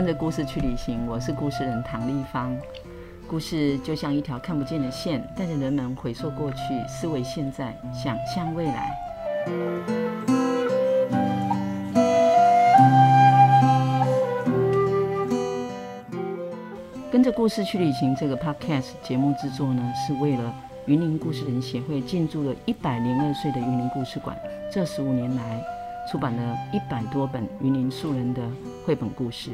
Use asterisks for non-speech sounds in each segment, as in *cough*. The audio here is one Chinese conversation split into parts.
《跟着故事去旅行》，我是故事人唐立芳。故事就像一条看不见的线，带着人们回溯过去，思维现在，想象未来。跟着故事去旅行这个 Podcast 节目制作呢，是为了云林故事人协会进驻了一百零二岁的云林故事馆，这十五年来。出版了一百多本云林素人的绘本故事，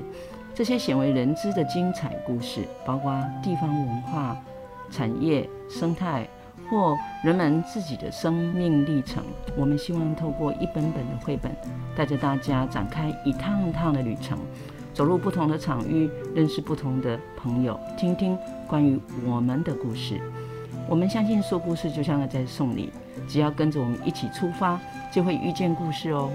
这些鲜为人知的精彩故事，包括地方文化、产业、生态或人们自己的生命历程。我们希望透过一本本的绘本，带着大家展开一趟趟的旅程，走入不同的场域，认识不同的朋友，听听关于我们的故事。我们相信说故事就像在送礼，只要跟着我们一起出发。就会遇见故事哦。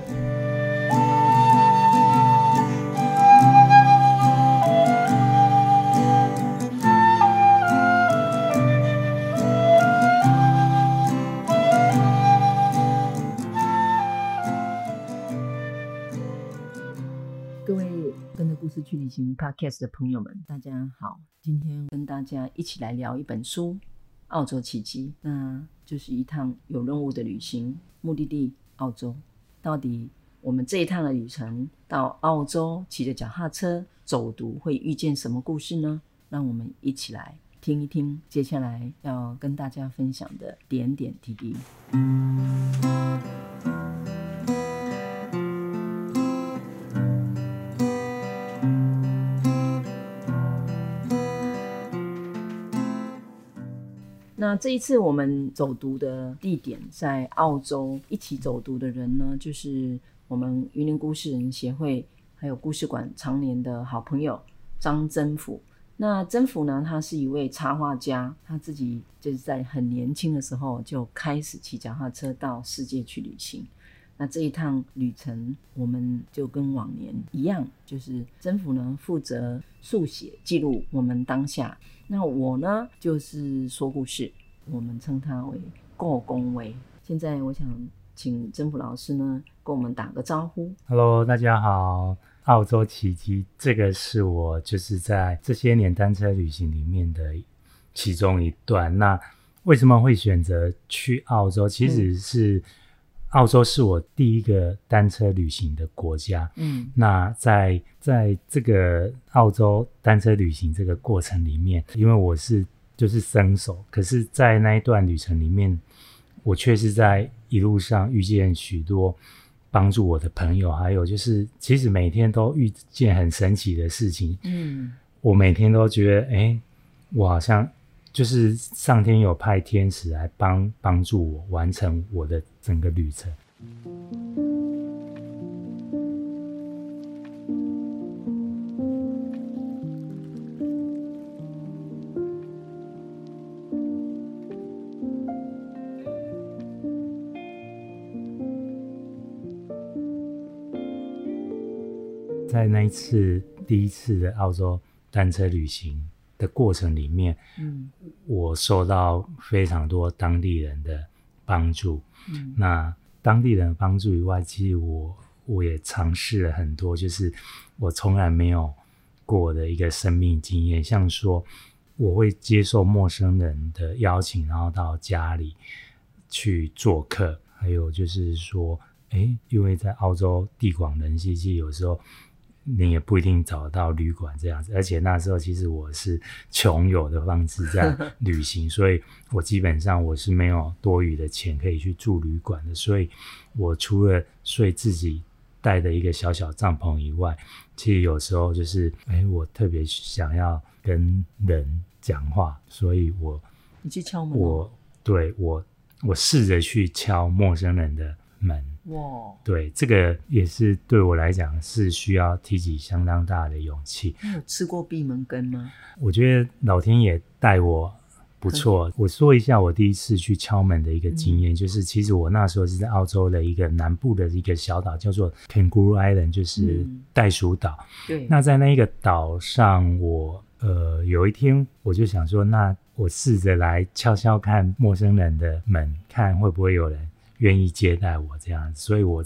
行 Podcast 的朋友们，大家好。今天跟大家一起来聊一本书《澳洲奇迹》，那就是一趟有任务的旅行，目的地。澳洲，到底我们这一趟的旅程到澳洲，骑着脚踏车走读会遇见什么故事呢？让我们一起来听一听接下来要跟大家分享的点点滴滴。那这一次我们走读的地点在澳洲，一起走读的人呢，就是我们云林故事人协会还有故事馆常年的好朋友张征福。那征福呢，他是一位插画家，他自己就是在很年轻的时候就开始骑脚踏车到世界去旅行。那这一趟旅程，我们就跟往年一样，就是征甫呢负责速写记录我们当下。那我呢，就是说故事，我们称它为过公维。现在我想请征甫老师呢，跟我们打个招呼。Hello，大家好，澳洲奇迹，这个是我就是在这些年单车旅行里面的其中一段。那为什么会选择去澳洲？其实是。嗯澳洲是我第一个单车旅行的国家。嗯，那在在这个澳洲单车旅行这个过程里面，因为我是就是生手，可是，在那一段旅程里面，我却是在一路上遇见许多帮助我的朋友，还有就是其实每天都遇见很神奇的事情。嗯，我每天都觉得，哎，我好像。就是上天有派天使来帮帮助我完成我的整个旅程。在那一次第一次的澳洲单车旅行的过程里面，嗯，我受到非常多当地人的帮助。嗯，那当地人的帮助以外，其实我我也尝试了很多，就是我从来没有过的一个生命经验，像说我会接受陌生人的邀请，然后到家里去做客，还有就是说，诶，因为在澳洲地广人稀，其实有时候。你也不一定找到旅馆这样子，而且那时候其实我是穷游的方式在 *laughs* 旅行，所以我基本上我是没有多余的钱可以去住旅馆的，所以我除了睡自己带的一个小小帐篷以外，其实有时候就是，哎、欸，我特别想要跟人讲话，所以我你去敲门，我对我我试着去敲陌生人的门。哇对，这个也是对我来讲是需要提起相当大的勇气。你有吃过闭门羹吗？我觉得老天爷带我不错。嗯。我说一下我第一次去敲门的一个经验，嗯，就是其实我那时候是在澳洲的一个南部的一个小岛，叫做 Kangaroo Island，就是袋鼠岛。对，那在那一个岛上，我呃有一天我就想说，那我试着来敲敲看陌生人的门，看会不会有人。愿意接待我这样子，所以我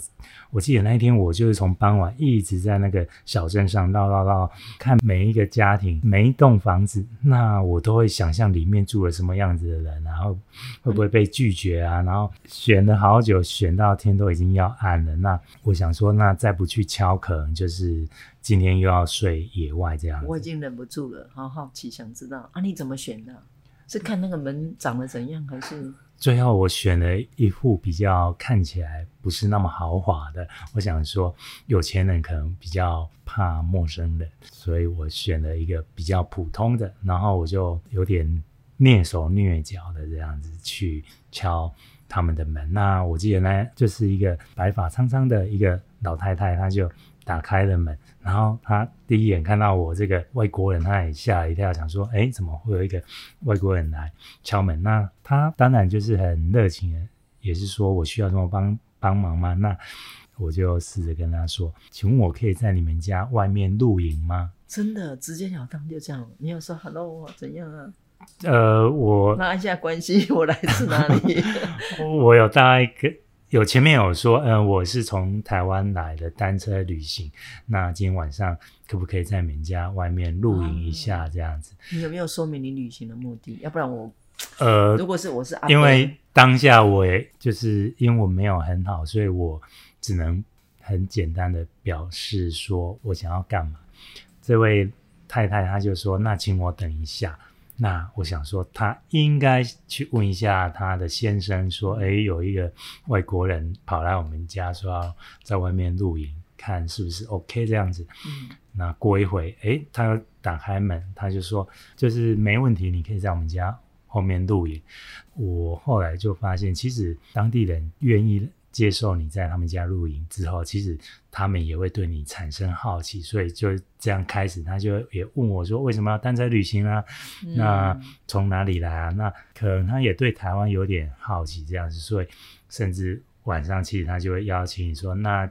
我记得那一天我就是从傍晚一直在那个小镇上绕绕绕，看每一个家庭、每一栋房子，那我都会想象里面住了什么样子的人，然后会不会被拒绝啊？然后选了好久，选到天都已经要暗了，那我想说，那再不去敲，可能就是今天又要睡野外这样子。我已经忍不住了，好好奇想知道啊，你怎么选的？是看那个门长得怎样，还是？最后我选了一户比较看起来不是那么豪华的。我想说，有钱人可能比较怕陌生人，所以我选了一个比较普通的。然后我就有点蹑手蹑脚的这样子去敲他们的门。那我记得呢，就是一个白发苍苍的一个老太太，她就。打开了门，然后他第一眼看到我这个外国人，他也吓了一跳，想说：“哎，怎么会有一个外国人来敲门？”那他当然就是很热情的，也是说我需要什么帮帮忙吗？那我就试着跟他说：“请问我可以在你们家外面露营吗？”真的直截了当就这样，你有说 “hello” 怎样啊？呃，我拉一下关系，我来自哪里？*laughs* 我有大概。有前面有说，嗯、呃，我是从台湾来的单车旅行，那今天晚上可不可以在你们家外面露营一下这样子？你有没有说明你旅行的目的？要不然我，呃，如果是我是阿，因为当下我也就是英文没有很好，所以我只能很简单的表示说我想要干嘛。这位太太她就说，那请我等一下。那我想说，他应该去问一下他的先生，说：“诶，有一个外国人跑来我们家，说要在外面露营，看是不是 OK 这样子。”嗯，那过一会，诶，他打开门，他就说：“就是没问题，你可以在我们家后面露营。”我后来就发现，其实当地人愿意。接受你在他们家露营之后，其实他们也会对你产生好奇，所以就这样开始，他就也问我说：“为什么要单车旅行啊？嗯、那从哪里来啊？”那可能他也对台湾有点好奇，这样子，所以甚至晚上其实他就会邀请你说：“那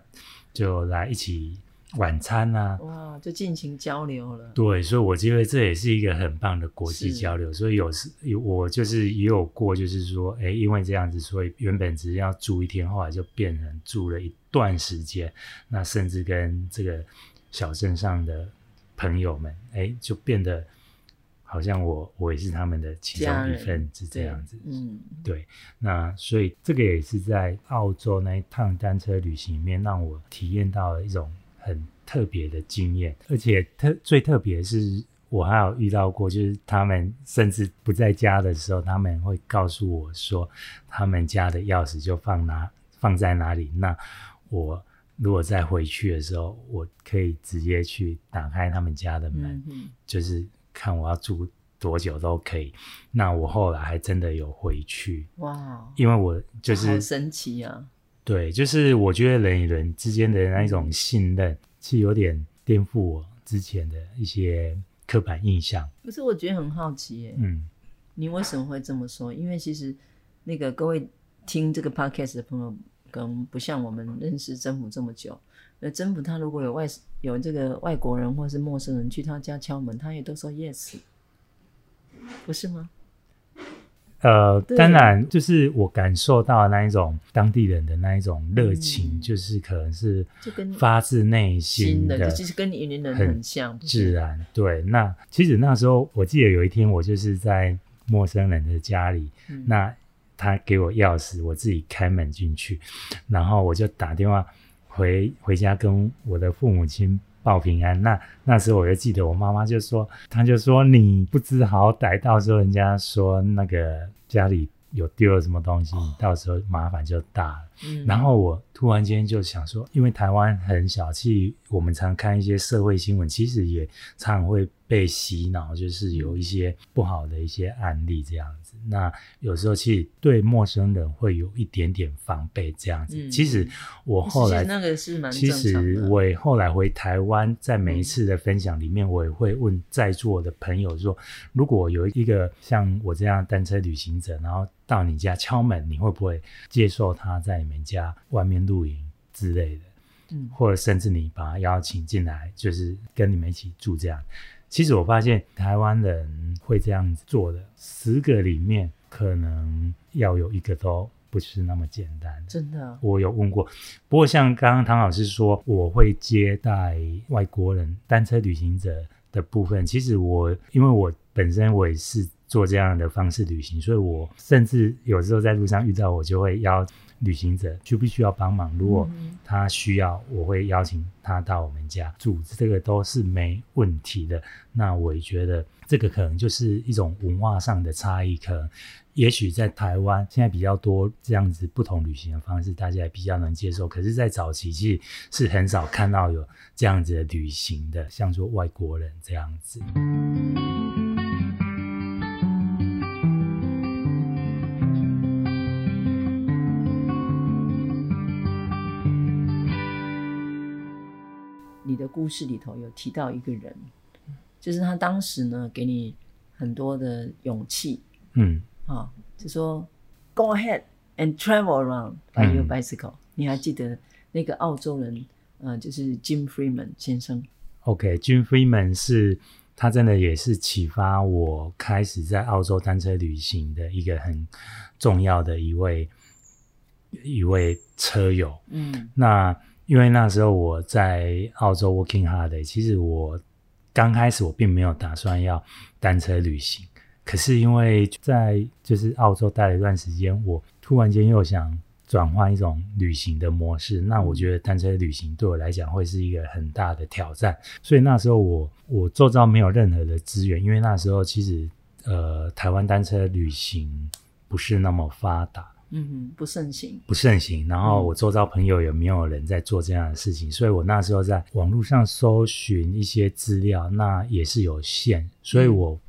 就来一起。”晚餐啊，哇，就尽情交流了。对，所以我觉得这也是一个很棒的国际交流。所以有时我就是也有过，就是说，哎，因为这样子，所以原本只是要住一天，后来就变成住了一段时间。那甚至跟这个小镇上的朋友们，哎，就变得好像我我也是他们的其中一份子这样子。嗯，对。那所以这个也是在澳洲那一趟单车旅行里面，让我体验到了一种。很特别的经验，而且特最特别的是，我还有遇到过，就是他们甚至不在家的时候，他们会告诉我说，他们家的钥匙就放哪放在哪里。那我如果再回去的时候，我可以直接去打开他们家的门，嗯、就是看我要住多久都可以。那我后来还真的有回去，哇，因为我就是好神奇啊。对，就是我觉得人与人之间的那一种信任，是有点颠覆我之前的一些刻板印象。可是，我觉得很好奇耶，嗯，你为什么会这么说？因为其实那个各位听这个 podcast 的朋友，可能不像我们认识曾府这么久。那曾府他如果有外有这个外国人或是陌生人去他家敲门，他也都说 yes，不是吗？呃，当然，就是我感受到那一种当地人的那一种热情，嗯、就是可能是发自内心的，其实跟你云林人很像，自然。对，那其实那时候我记得有一天，我就是在陌生人的家里，嗯、那他给我钥匙，我自己开门进去，然后我就打电话回回家跟我的父母亲。报平安，那那时候我就记得我妈妈就说，她就说你不知好歹，到时候人家说那个家里有丢了什么东西，哦、到时候麻烦就大了。嗯，然后我突然间就想说，因为台湾很小气，我们常看一些社会新闻，其实也常会被洗脑，就是有一些不好的一些案例这样子。那有时候其实对陌生人会有一点点防备这样子。嗯、其实我后来那个是蛮。其实我也后来回台湾，在每一次的分享里面，我也会问在座的朋友说：如果有一个像我这样单车旅行者，然后到你家敲门，你会不会接受他在你们家外面露营之类的？嗯，或者甚至你把他邀请进来，就是跟你们一起住这样。其实我发现台湾人会这样子做的，十个里面可能要有一个都不是那么简单。真的，我有问过。不过像刚刚唐老师说，我会接待外国人单车旅行者的部分，其实我因为我本身我也是做这样的方式旅行，所以我甚至有时候在路上遇到，我就会邀。旅行者需不需要帮忙，如果他需要，我会邀请他到我们家住，这个都是没问题的。那我也觉得这个可能就是一种文化上的差异，可能也许在台湾现在比较多这样子不同旅行的方式，大家也比较能接受。可是，在早期其实是很少看到有这样子的旅行的，像说外国人这样子。故事里头有提到一个人，就是他当时呢给你很多的勇气，嗯，啊、哦，就说 Go ahead and travel around by your bicycle、嗯。你还记得那个澳洲人，呃，就是 Jim Freeman 先生。OK，Jim、okay, Freeman 是他真的也是启发我开始在澳洲单车旅行的一个很重要的一位一位车友。嗯，那。因为那时候我在澳洲 working hard，其实我刚开始我并没有打算要单车旅行，可是因为在就是澳洲待了一段时间，我突然间又想转换一种旅行的模式，那我觉得单车旅行对我来讲会是一个很大的挑战，所以那时候我我周遭没有任何的资源，因为那时候其实呃台湾单车旅行不是那么发达。嗯哼，不盛行，不盛行。然后我周遭朋友也没有人在做这样的事情？嗯、所以我那时候在网络上搜寻一些资料，那也是有限。所以我、嗯、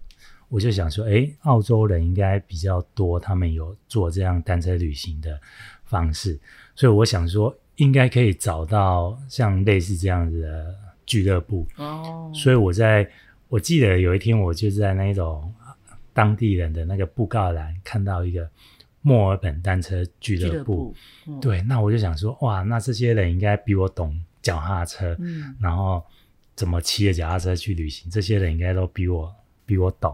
我就想说，哎，澳洲人应该比较多，他们有做这样单车旅行的方式。所以我想说，应该可以找到像类似这样子的俱乐部。哦，所以我在我记得有一天，我就在那种当地人的那个布告栏看到一个。墨尔本单车俱乐部，嗯，对，那我就想说，哇，那这些人应该比我懂脚踏车，嗯，然后怎么骑着脚踏车去旅行，这些人应该都比我比我懂，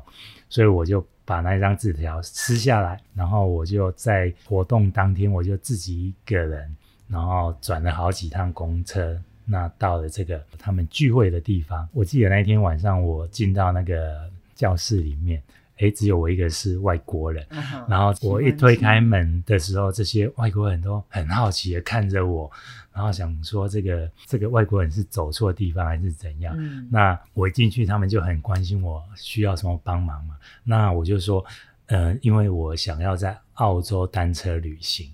所以我就把那张纸条撕下来，然后我就在活动当天，我就自己一个人，然后转了好几趟公车，那到了这个他们聚会的地方，我记得那天晚上我进到那个教室里面。诶，只有我一个是外国人，嗯，然后我一推开门的时候，这些外国人都很好奇的看着我，然后想说这个这个外国人是走错地方还是怎样？嗯，那我一进去，他们就很关心我需要什么帮忙嘛。那我就说，呃，因为我想要在澳洲单车旅行，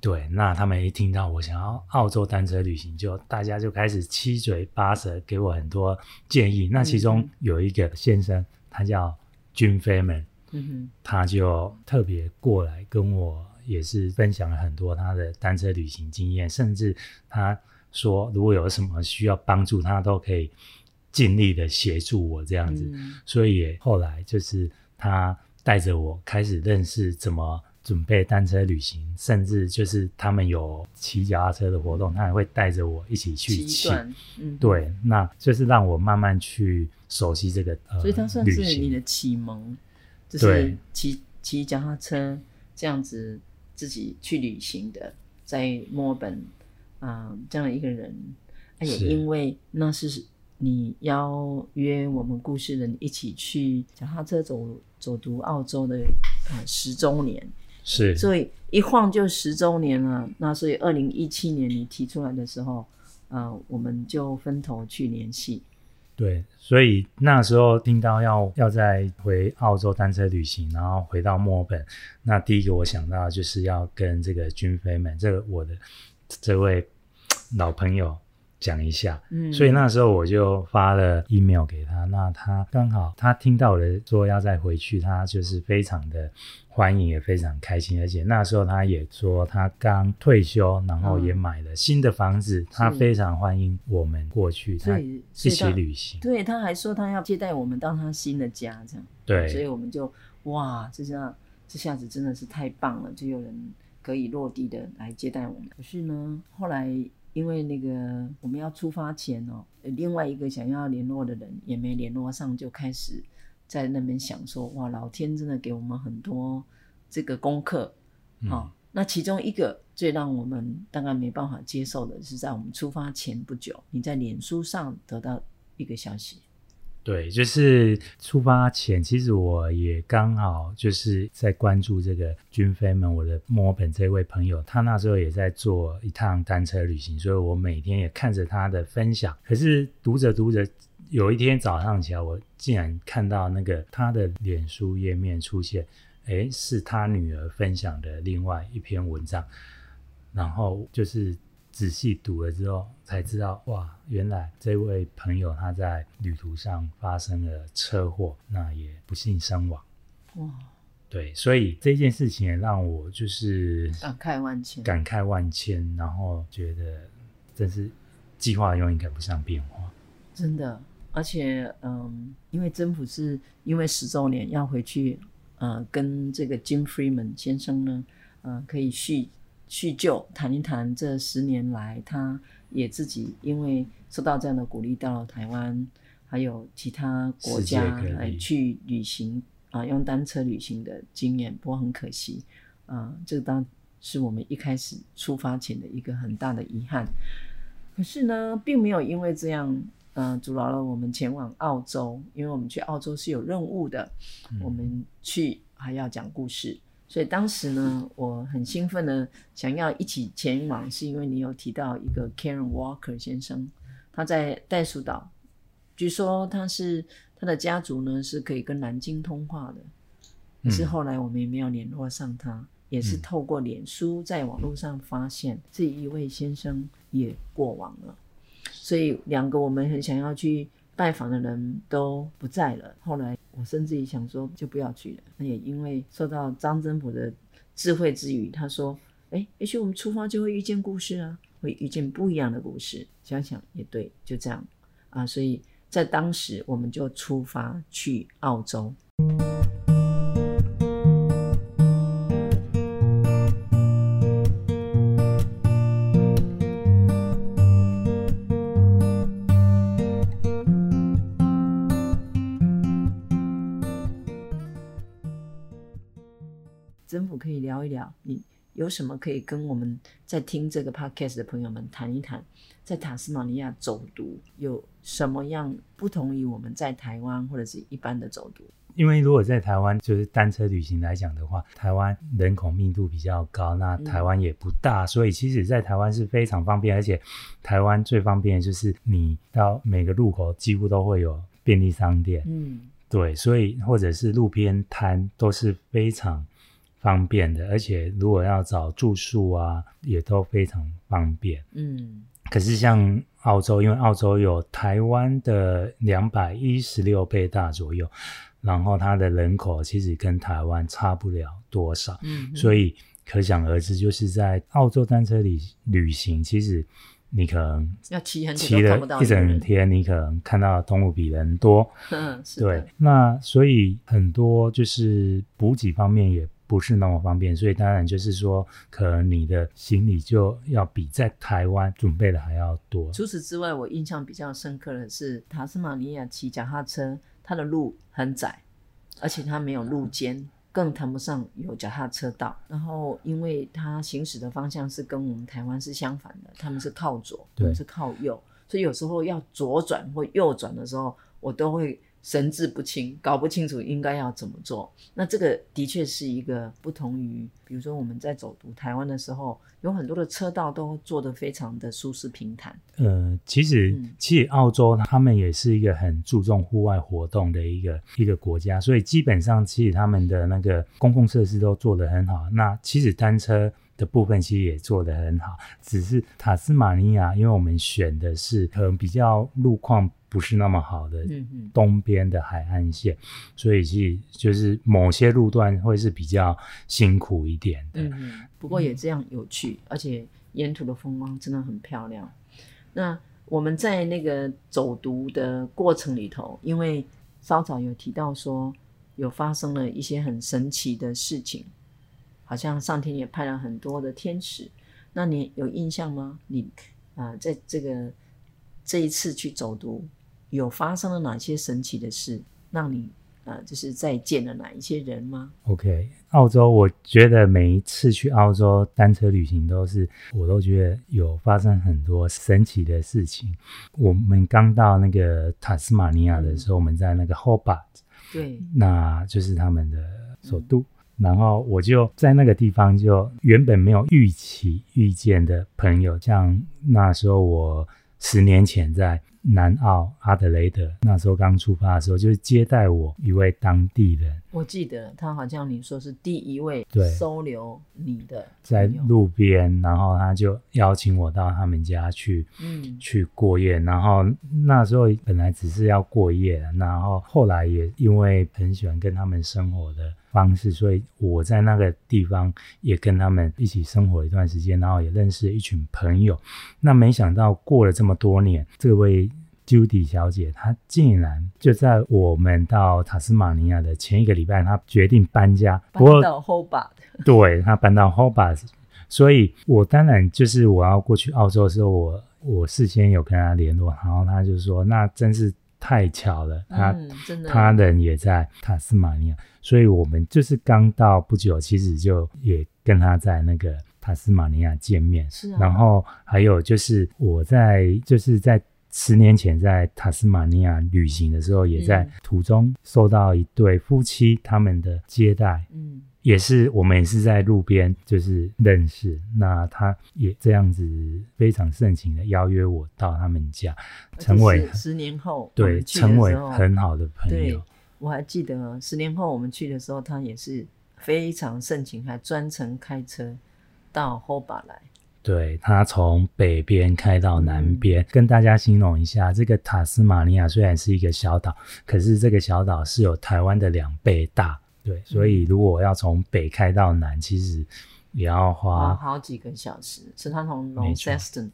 对。那他们一听到我想要澳洲单车旅行，就大家就开始七嘴八舌给我很多建议。那其中有一个先生，他叫。Jim Freeman，嗯哼，他就特别过来跟我也是分享了很多他的单车旅行经验，甚至他说如果有什么需要帮助，他都可以尽力的协助我这样子。嗯、所以也后来就是他带着我开始认识怎么准备单车旅行，甚至就是他们有骑脚踏车的活动，他也会带着我一起去骑。嗯，对，那就是让我慢慢去。熟悉这个，呃、所以它算是你的启蒙，就是骑骑脚踏车这样子自己去旅行的，在墨尔本啊、呃、这样一个人，也因为那是你邀约我们故事人一起去脚踏车走走读澳洲的呃十周年，是，所以一晃就十周年了。那所以二零一七年你提出来的时候，呃，我们就分头去联系。对，所以那时候听到要要再回澳洲单车旅行，然后回到墨尔本，那第一个我想到就是要跟这个军飞们这个我的这位老朋友讲一下。嗯，所以那时候我就发了 email 给他，那他刚好他听到了说要再回去，他就是非常的。欢迎也非常开心，而且那时候他也说他刚退休，然后也买了新的房子，嗯、他非常欢迎我们过去，他一起旅行。对，他还说他要接待我们到他新的家，这样。对，所以我们就哇，这下这下子真的是太棒了，就有人可以落地的来接待我们。可是呢，后来因为那个我们要出发前哦，另外一个想要联络的人也没联络上，就开始。在那边想说，哇，老天真的给我们很多这个功课，好、那其中一个最让我们当然没办法接受的是，在我们出发前不久，你在脸书上得到一个消息。对，就是出发前，其实我也刚好就是在关注这个军飞们。我的墨尔本这位朋友，他那时候也在做一趟单车旅行，所以我每天也看着他的分享。可是读着读着，有一天早上起来，我竟然看到那个他的脸书页面出现，诶，是他女儿分享的另外一篇文章，然后就是。仔细读了之后，才知道哇，原来这位朋友他在旅途上发生了车祸，那也不幸身亡。哇，对，所以这件事情也让我就是感慨万千，感慨万千，然后觉得真是计划永远赶不上变化。真的，而且嗯，因为政府是因为十周年要回去，呃，跟这个 Jim Freeman 先生呢，呃，可以叙。叙旧，谈一谈这十年来，他也自己因为受到这样的鼓励，到了台湾，还有其他国家来去旅行啊，用单车旅行的经验。不过很可惜，啊，这当是我们一开始出发前的一个很大的遗憾。可是呢，并没有因为这样，嗯、呃，阻挠了我们前往澳洲，因为我们去澳洲是有任务的，嗯、我们去还要讲故事。所以当时呢，我很兴奋的想要一起前往，是因为你有提到一个 Karen Walker 先生，他在袋鼠岛，据说他是他的家族呢是可以跟南京通话的，可是后来我们也没有联络上他，也是透过脸书在网络上发现这一位先生也过往了，所以两个我们很想要去拜访的人都不在了，后来。我甚至于想说，就不要去了。那也因为受到张真朴的智慧之语，他说：“哎，也许我们出发就会遇见故事啊，会遇见不一样的故事。”想想也对，就这样啊。所以在当时，我们就出发去澳洲。有什么可以跟我们在听这个 podcast 的朋友们谈一谈，在塔斯马尼亚走读有什么样不同于我们在台湾或者是一般的走读？因为如果在台湾就是单车旅行来讲的话，台湾人口密度比较高，那台湾也不大，嗯、所以其实在台湾是非常方便，而且台湾最方便的就是你到每个路口几乎都会有便利商店，嗯，对，所以或者是路边摊都是非常。方便的，而且如果要找住宿啊，也都非常方便。嗯，可是像澳洲，因为澳洲有台湾的两百一十六倍大左右，然后它的人口其实跟台湾差不了多少。嗯，所以可想而知，就是在澳洲单车旅旅行，其实你可能要骑很骑了一整天，你可能看到的动物比人多。*laughs* 嗯，对。那所以很多就是补给方面也。不是那么方便，所以当然就是说，可能你的行李就要比在台湾准备的还要多。除此之外，我印象比较深刻的是塔斯马尼亚骑脚踏车，它的路很窄，而且它没有路肩，更谈不上有脚踏车道。然后，因为它行驶的方向是跟我们台湾是相反的，他们是靠左，我们是靠右，所以有时候要左转或右转的时候，我都会。神志不清，搞不清楚应该要怎么做。那这个的确是一个不同于，比如说我们在走读台湾的时候，有很多的车道都做得非常的舒适平坦。呃，其实，嗯、其实澳洲他们也是一个很注重户外活动的一个一个国家，所以基本上其实他们的那个公共设施都做得很好。那其实单车的部分其实也做得很好，只是塔斯马尼亚，因为我们选的是可能比较路况。不是那么好的东边的海岸线，所以其实就是某些路段会是比较辛苦一点的。嗯，不过也这样有趣，嗯、而且沿途的风光真的很漂亮。那我们在那个走读的过程里头，因为稍早有提到说有发生了一些很神奇的事情，好像上天也派了很多的天使。那你有印象吗？你啊、呃，在这个这一次去走读。有发生了哪些神奇的事，让你呃，就是再见了哪一些人吗？OK，澳洲，我觉得每一次去澳洲单车旅行都是，我都觉得有发生很多神奇的事情。我们刚到那个塔斯马尼亚的时候，嗯、我们在那个 Hobart，对，那就是他们的首都。嗯、然后我就在那个地方，就原本没有预期遇见的朋友，像那时候我十年前在。南澳阿德雷德那时候刚出发的时候，就是接待我一位当地人。我记得他好像你说是第一位收留你的，在路边，然后他就邀请我到他们家去，嗯，去过夜。然后那时候本来只是要过夜，然后后来也因为很喜欢跟他们生活的方式，所以我在那个地方也跟他们一起生活一段时间，然后也认识了一群朋友。那没想到过了这么多年，这位。Judy 小姐，她竟然就在我们到塔斯马尼亚的前一个礼拜，她决定搬家，搬到 Hobart。*laughs* 对，她搬到 Hobart，所以我当然就是我要过去澳洲的时候，我我事先有跟她联络，然后她就说：“那真是太巧了，他、嗯、真的，她人也在塔斯马尼亚，所以我们就是刚到不久，其实就也跟他在那个塔斯马尼亚见面。是啊，然后还有就是我在就是在。十年前在塔斯马尼亚旅行的时候，也在途中受到一对夫妻他们的接待，嗯，也是我们也是在路边就是认识，那他也这样子非常盛情的邀约我到他们家，成为十年后对成为很好的朋友。我还记得十年后我们去的时候，他也是非常盛情，还专程开车到 Hobart 来。对，他从北边开到南边，嗯，跟大家形容一下，这个塔斯马尼亚虽然是一个小岛，可是这个小岛是有台湾的两倍大。对，所以如果要从北开到南，其实也要花好几个小时。是他从 Launceston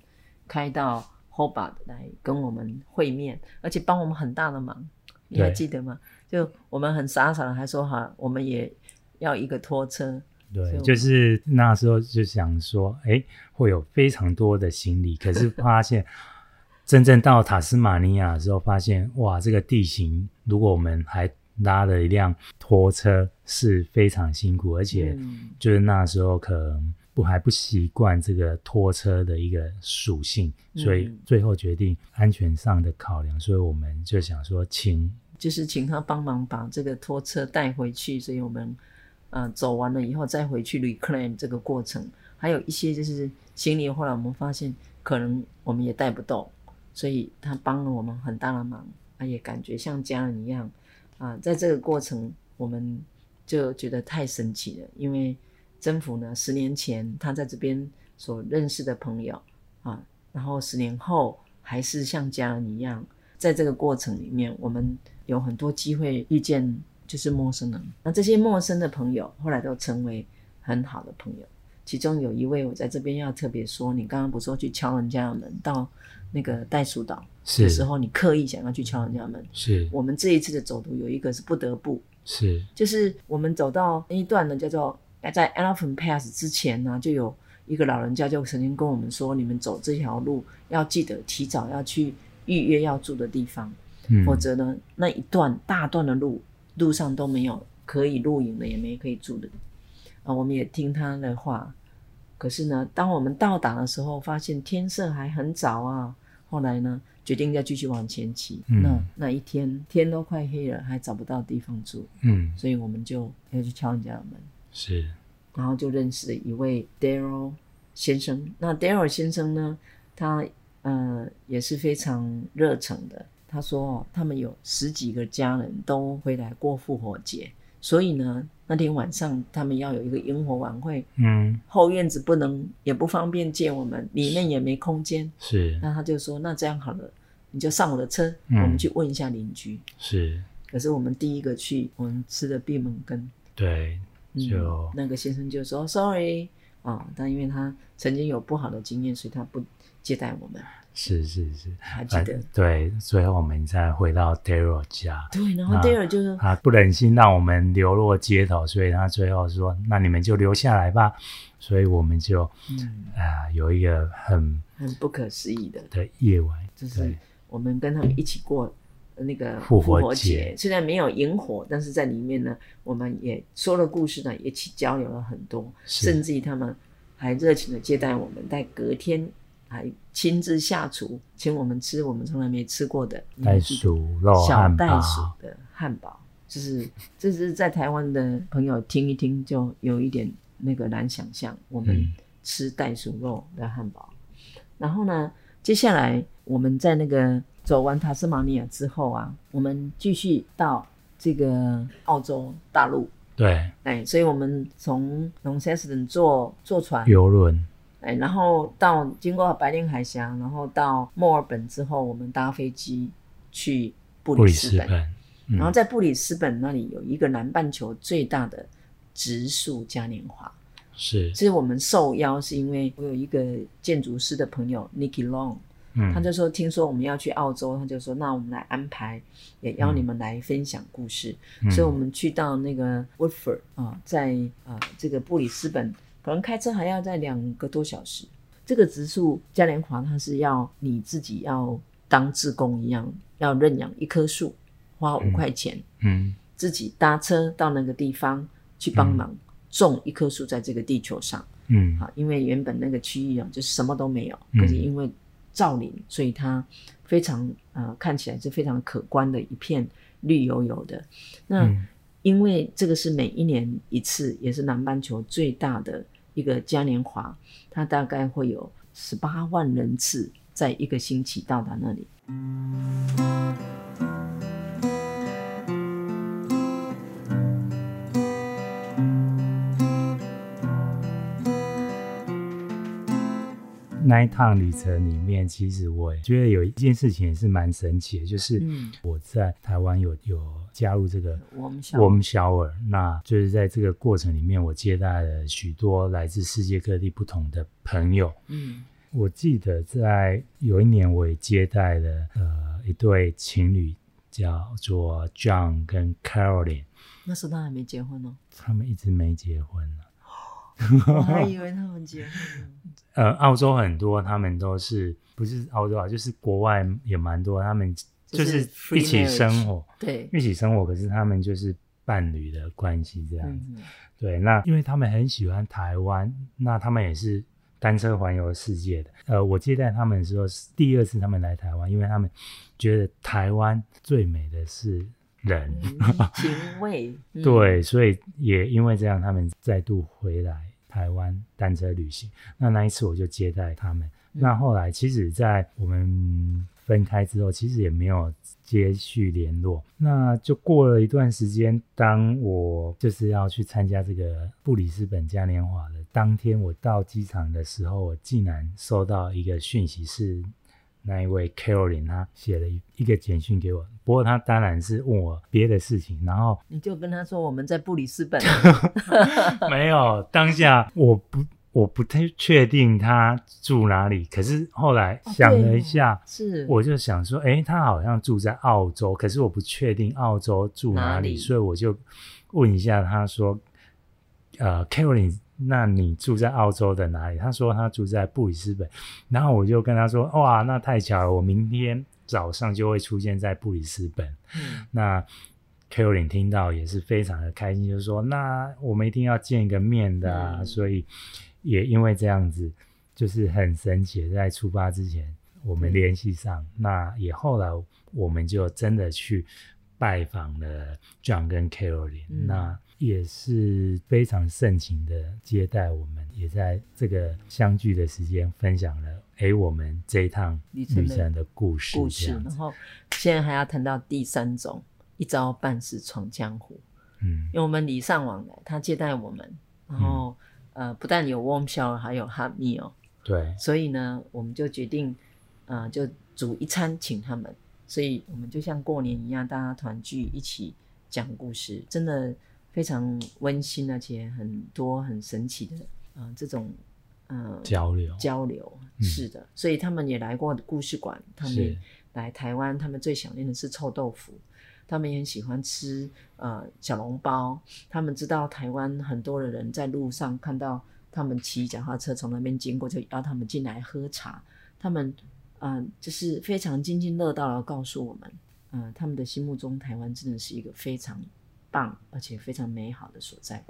开到 Hobart 来跟我们会面，而且帮我们很大的忙。你还记得吗？就我们很傻傻的还说哈，我们也要一个拖车。对，就是那时候就想说，哎，会有非常多的行李，可是发现 *laughs* 真正到塔斯马尼亚的时候，发现哇，这个地形，如果我们还拉了一辆拖车，是非常辛苦，而且就是那时候可能不还不习惯这个拖车的一个属性，所以最后决定安全上的考量，所以我们就想说，请就是请他帮忙把这个拖车带回去，所以我们。呃，走完了以后再回去 reclaim 这个过程，还有一些就是行李，后来我们发现可能我们也带不动，所以他帮了我们很大的忙，他也感觉像家人一样啊。在这个过程，我们就觉得太神奇了，因为征服呢，十年前他在这边所认识的朋友啊，然后十年后还是像家人一样，在这个过程里面，我们有很多机会遇见。就是陌生人，那这些陌生的朋友后来都成为很好的朋友。其中有一位，我在这边要特别说，你刚刚不是说去敲人家的门，到那个袋鼠岛的时候，你刻意想要去敲人家门。是。我们这一次的走读有一个是不得不，是。就是我们走到那一段呢，叫做在 Elephant Pass 之前呢，就有一个老人家就曾经跟我们说，你们走这条路要记得提早要去预约要住的地方，嗯，否则呢，那一段大段的路。路上都没有可以露营的，也没可以住的啊。我们也听他的话，可是呢，当我们到达的时候，发现天色还很早啊。后来呢，决定要继续往前骑。嗯、那那一天天都快黑了，还找不到地方住。嗯，所以我们就要去敲人家的门。是，然后就认识了一位 Daryl 先生。那 Daryl 先生呢，他呃也是非常热诚的。他说：“他们有十几个家人都回来过复活节，所以呢，那天晚上他们要有一个萤火晚会。嗯，后院子不能也不方便借我们，里面也没空间。是，那他就说：那这样好了，你就上我的车，嗯、我们去问一下邻居。是，可是我们第一个去，我们吃的闭门羹。对，就、嗯、那个先生就说：‘Sorry 啊、哦，但因为他曾经有不好的经验，所以他不接待我们。’是是是，还记得、啊、对，最后我们再回到 Daryl 家，对，然后 Daryl 就是他不忍心让我们流落街头，所以他最后说：“那你们就留下来吧。”所以我们就嗯。啊，有一个很很不可思议的的夜晚，就是我们跟他们一起过那个复活节，活虽然没有萤火，但是在里面呢，我们也说了故事呢，也去交流了很多，甚至于他们还热情的接待我们，在隔天还亲自下厨请我们吃我们从来没吃过的袋鼠肉小袋鼠的汉堡，就是这是在台湾的朋友听一听就有一点那个难想象，我们吃袋鼠肉的汉堡，嗯、然后呢，接下来我们在那个。走完塔斯马尼亚之后啊，我们继续到这个澳洲大陆。对，哎，所以我们从龙塞斯顿坐坐船游轮，哎，然后到经过白令海峡，然后到墨尔本之后，我们搭飞机去布里斯本。斯本，嗯，然后在布里斯本那里有一个南半球最大的植树嘉年华。是，其实我们受邀是因为我有一个建筑师的朋友 Nicky Long。嗯、他就说：“听说我们要去澳洲，他就说那我们来安排，也邀你们来分享故事。嗯、所以，我们去到那个 Woodford 啊，在啊这个布里斯本，可能开车还要在两个多小时。这个植树嘉年华，它是要你自己要当志工一样，要认养一棵树，花五块钱，嗯，嗯自己搭车到那个地方去帮忙种一棵树在这个地球上，嗯，好，因为原本那个区域啊，就是什么都没有，可是因为造林，所以它非常呃看起来是非常可观的一片绿油油的。那因为这个是每一年一次，也是南半球最大的一个嘉年华，它大概会有十八万人次在一个星期到达那里。那一趟旅程里面，其实我也觉得有一件事情也是蛮神奇的，就是我在台湾有有加入这个 Warm Shower，那就是在这个过程里面，我接待了许多来自世界各地不同的朋友。嗯，我记得在有一年，我也接待了呃一对情侣，叫做 John 跟 Caroline。那时候他还没结婚呢？他们一直没结婚呢。*laughs* 我还以为他们结婚了。*laughs* 呃，澳洲很多，他们都是不是澳洲啊，就是国外也蛮多，他们就是一起生活，对，一起生活，可是他们就是伴侣的关系这样子。嗯、对，那因为他们很喜欢台湾，那他们也是单车环游世界的。呃，我接待他们的时候是第二次他们来台湾，因为他们觉得台湾最美的是人，*laughs* 情味。对，所以也因为这样，他们再度回来。台湾单车旅行，那那一次我就接待他们。嗯、那后来其实，在我们分开之后，其实也没有接续联络。那就过了一段时间，当我就是要去参加这个布里斯本嘉年华的当天，我到机场的时候，我竟然收到一个讯息是。那一位 Caroline，他写了一一个简讯给我，不过他当然是问我别的事情，然后你就跟他说我们在布里斯本，*laughs* 没有，当下我不我不太确定他住哪里，可是后来想了一下，是我就想说，诶，他好像住在澳洲，可是我不确定澳洲住哪里？所以我就问一下他说，呃，Caroline。那你住在澳洲的哪里？他说他住在布里斯本，然后我就跟他说：“哇，那太巧了，我明天早上就会出现在布里斯本。嗯”那 Caroline 听到也是非常的开心，就是说：“那我们一定要见一个面的啊！”嗯、所以也因为这样子，就是很神奇，在出发之前我们联系上，嗯、那也后来我们就真的去拜访了 John 跟 Caroline、嗯。那也是非常盛情的接待我们，也在这个相聚的时间分享了哎，我们这一趟旅程的故事。故事，然后现在还要谈到第三种，一招半式闯江湖。嗯，因为我们礼尚往来，他接待我们，然后、嗯、呃，不但有 warm shower，还有 hot meal。对，所以呢，我们就决定，呃，就煮一餐请他们，所以我们就像过年一样，大家团聚一起讲故事，真的。非常温馨，而且很多很神奇的，嗯、呃，这种，嗯、呃，交流交流，是的，嗯、所以他们也来过故事馆，他们来台湾，他们最想念的是臭豆腐，他们也很喜欢吃呃小笼包，他们知道台湾很多的人在路上看到他们骑脚踏车从那边经过，就邀他们进来喝茶，他们嗯、就是非常津津乐道的告诉我们，呃，他们的心目中台湾真的是一个非常棒而且非常美好的所在。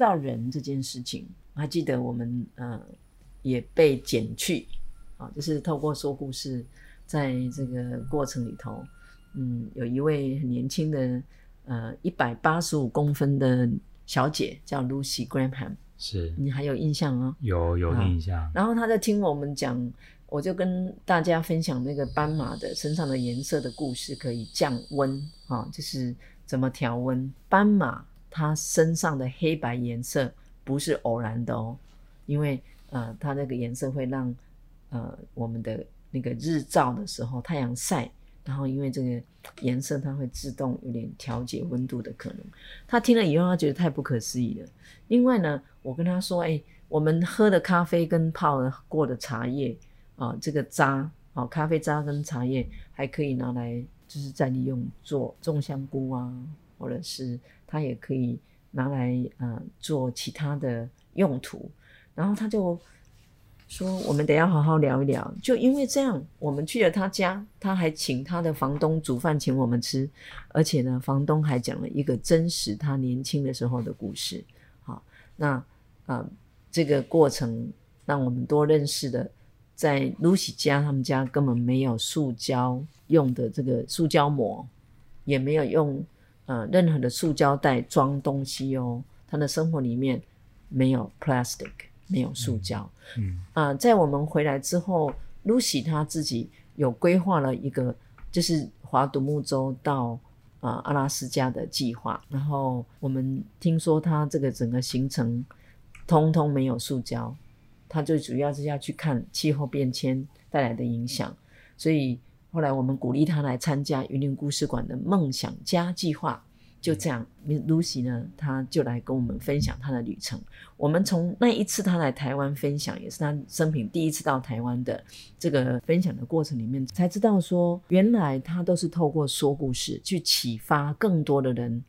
到人这件事情，我还记得我们呃也被减去啊，就是透过说故事，在这个过程里头，嗯，有一位很年轻的呃一百八十五公分的小姐叫 Lucy Graham，是你还有印象吗？有有印象。然后她在听我们讲，我就跟大家分享那个斑马的身上的颜色的故事，可以降温啊，就是怎么调温斑马。它身上的黑白颜色不是偶然的哦，因为呃，它那个颜色会让呃我们的那个日照的时候，太阳晒，然后因为这个颜色它会自动有点调节温度的可能。他听了以后，他觉得太不可思议了。另外呢，我跟他说，哎，我们喝的咖啡跟泡过的茶叶啊，这个渣啊，咖啡渣跟茶叶还可以拿来，就是再利用做种香菇啊，或者是。它也可以拿来呃做其他的用途，然后他就说：“我们得要好好聊一聊。”就因为这样，我们去了他家，他还请他的房东煮饭请我们吃，而且呢，房东还讲了一个真实他年轻的时候的故事。好，那呃这个过程让我们多认识的，在 Lucy 家，他们家根本没有塑胶用的这个塑胶膜，也没有用。呃，任何的塑胶袋装东西哦，他的生活里面没有 plastic，没有塑胶。嗯，啊、呃，在我们回来之后，Lucy 她自己有规划了一个，就是划独木舟到啊、呃、阿拉斯加的计划。然后我们听说他这个整个行程通通没有塑胶，他最主要是要去看气候变迁带来的影响，所以。后来我们鼓励他来参加云林故事馆的梦想家计划，就这样，Lucy 呢，他就来跟我们分享他的旅程。我们从那一次他来台湾分享，也是他生平第一次到台湾的这个分享的过程里面，才知道说，原来他都是透过说故事去启发更多的人，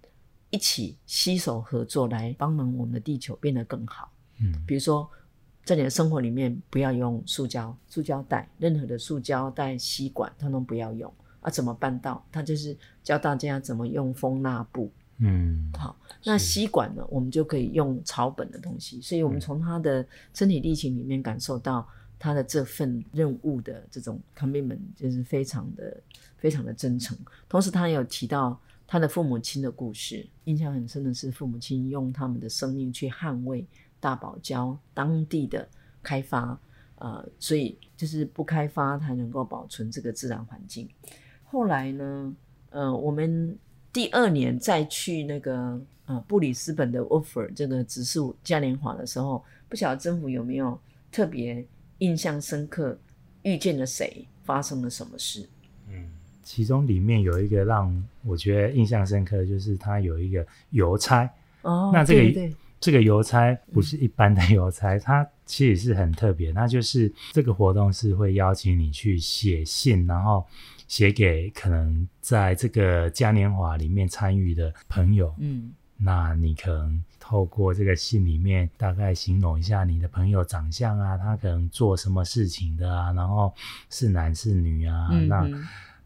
一起携手合作来帮忙我们的地球变得更好。嗯，比如说。在你的生活里面，不要用塑胶、塑胶袋，任何的塑胶袋、吸管，通通不要用。啊，怎么办到？他就是教大家怎么用蜂蜡布。嗯，好，那吸管呢？我们就可以用草本的东西。所以，我们从他的身体力行里面感受到他的这份任务的这种 commitment，就是非常的、非常的真诚。同时，他也有提到他的父母亲的故事，印象很深的是，父母亲用他们的生命去捍卫。大堡礁当地的开发，呃，所以就是不开发才能够保存这个自然环境。后来呢，呃，我们第二年再去那个呃布里斯本的 Woofer 这个指数嘉年华的时候，不晓得政府有没有特别印象深刻，遇见了谁，发生了什么事？嗯，其中里面有一个让我觉得印象深刻，就是他有一个邮差哦，那这个。这个邮差不是一般的邮差，他其实是很特别。那就是这个活动是会邀请你去写信，然后写给可能在这个嘉年华里面参与的朋友。嗯，那你可能透过这个信里面大概形容一下你的朋友长相啊，他可能做什么事情的啊，然后是男是女啊，嗯、那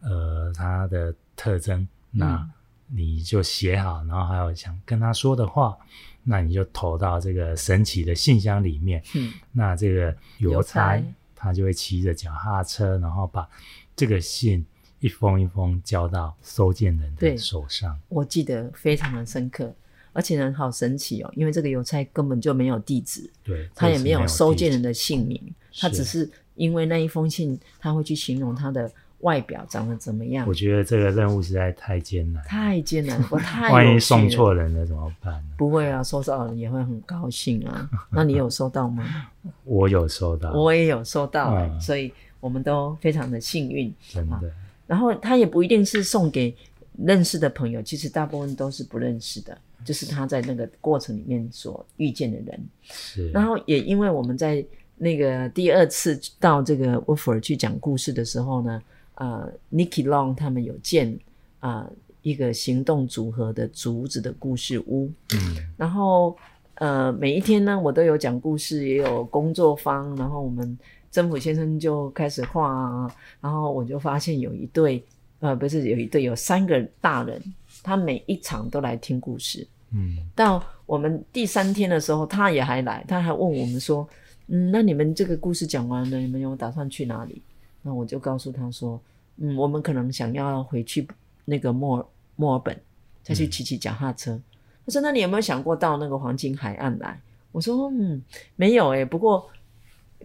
呃他的特征，那你就写好，然后还有想跟他说的话。那你就投到这个神奇的信箱里面。嗯，那这个邮差他就会骑着脚踏车，然后把这个信一封一封交到收件人的手上。我记得非常的深刻，而且呢，好神奇哦，因为这个邮差根本就没有地址，对，他也没有收件人的姓名，他只是因为那一封信，他会去形容他的。外表长得怎么样？我觉得这个任务实在太艰难，太艰难，我太 *laughs* 万一送错人了怎么办呢？不会啊，收到人也会很高兴啊。那你有收到吗？*laughs* 我有收到，我也有收到，嗯，所以我们都非常的幸运，真的。然后他也不一定是送给认识的朋友，其实大部分都是不认识的，就是他在那个过程里面所遇见的人。是。然后也因为我们在那个第二次到这个 Woofer 去讲故事的时候呢。呃 Nicky Long 他们有建啊、呃、一个行动组合的竹子的故事屋，嗯，然后呃每一天呢，我都有讲故事，也有工作坊，然后我们政府先生就开始画啊，然后我就发现有一对呃不是有一对有三个大人，他每一场都来听故事，嗯，到我们第三天的时候，他也还来，他还问我们说，嗯，那你们这个故事讲完了，你们有打算去哪里？那我就告诉他说，嗯，我们可能想要回去那个墨尔墨尔本，再去骑骑脚踏车。嗯、他说：“那你有没有想过到那个黄金海岸来？”我说：“嗯，没有诶、欸，不过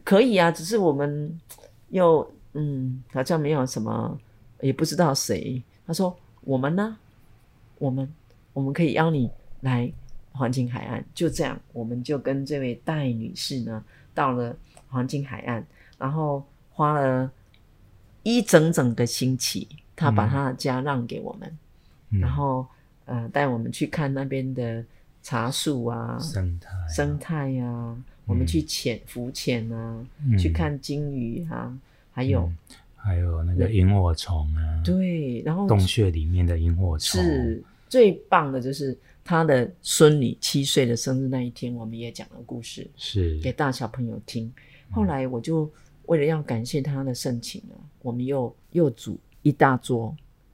可以啊，只是我们又嗯，好像没有什么，也不知道谁。”他说：“我们呢？我们我们可以邀你来黄金海岸。”就这样，我们就跟这位戴女士呢到了黄金海岸，然后花了。一整整个星期，他把他的家让给我们，嗯、然后呃带我们去看那边的茶树啊，生态生态啊，嗯、我们去潜浮潜啊，嗯、去看鲸鱼啊，还有、嗯、还有那个萤火虫啊，对，然后洞穴里面的萤火虫。是最棒的，就是他的孙女七岁的生日那一天，我们也讲了故事，是。给大小朋友听。后来我就。为了要感谢他的盛情呢，我们又又煮一大桌，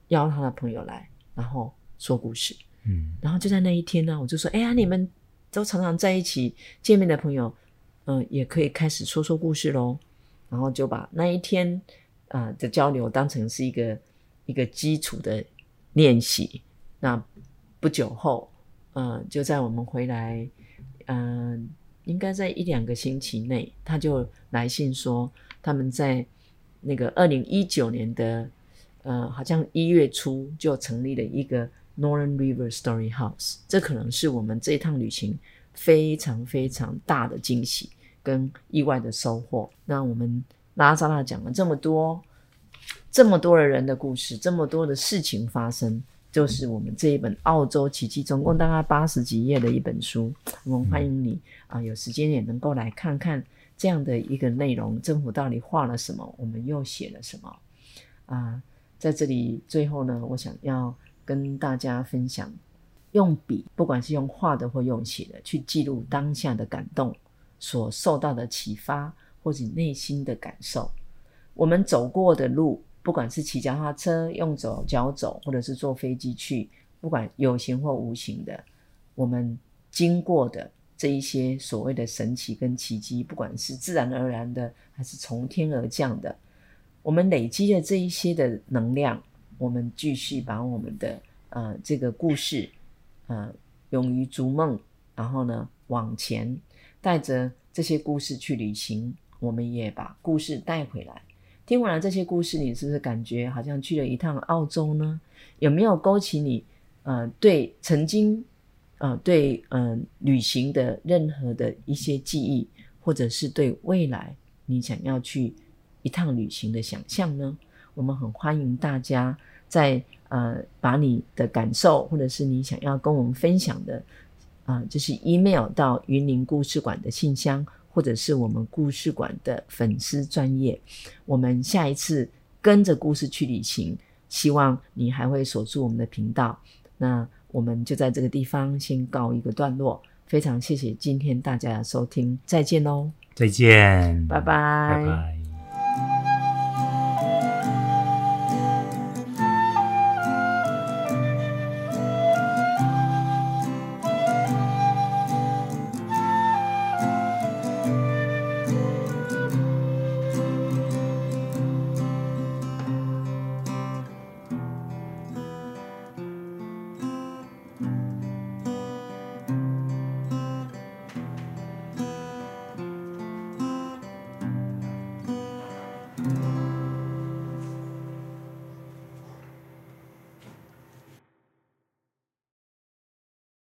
邀他的朋友来，然后说故事。嗯，然后就在那一天呢，我就说：“哎呀，你们都常常在一起见面的朋友，嗯、呃，也可以开始说说故事喽。”然后就把那一天啊、呃、的交流当成是一个一个基础的练习。那不久后，嗯、呃，就在我们回来，嗯、呃，应该在一两个星期内，他就来信说。他们在那个二零一九年的呃，好像一月初就成立了一个 Northern River Story House，这可能是我们这一趟旅行非常非常大的惊喜跟意外的收获。那我们拉扎拉讲了这么多，这么多的人的故事，这么多的事情发生，就是我们这一本《澳洲奇迹》，总共大概八十几页的一本书。我们欢迎你啊、有时间也能够来看看。这样的一个内容，政府到底画了什么？我们又写了什么？啊、在这里最后呢，我想要跟大家分享，用笔，不管是用画的或用写的，去记录当下的感动，所受到的启发，或者内心的感受。我们走过的路，不管是骑脚踏车、用走脚走，或者是坐飞机去，不管有形或无形的，我们经过的。这一些所谓的神奇跟奇迹，不管是自然而然的，还是从天而降的，我们累积了这一些的能量，我们继续把我们的呃这个故事，呃勇于逐梦，然后呢往前带着这些故事去旅行，我们也把故事带回来。听完了这些故事，你是不是感觉好像去了一趟澳洲呢？有没有勾起你呃对曾经？呃，对，嗯、旅行的任何的一些记忆，或者是对未来你想要去一趟旅行的想象呢？我们很欢迎大家在呃，把你的感受，或者是你想要跟我们分享的，啊、就是 email 到云林故事馆的信箱，或者是我们故事馆的粉丝专业。我们下一次跟着故事去旅行，希望你还会锁住我们的频道。那。我们就在这个地方先告一个段落，非常谢谢今天大家的收听，再见喽！再见，拜拜，拜拜。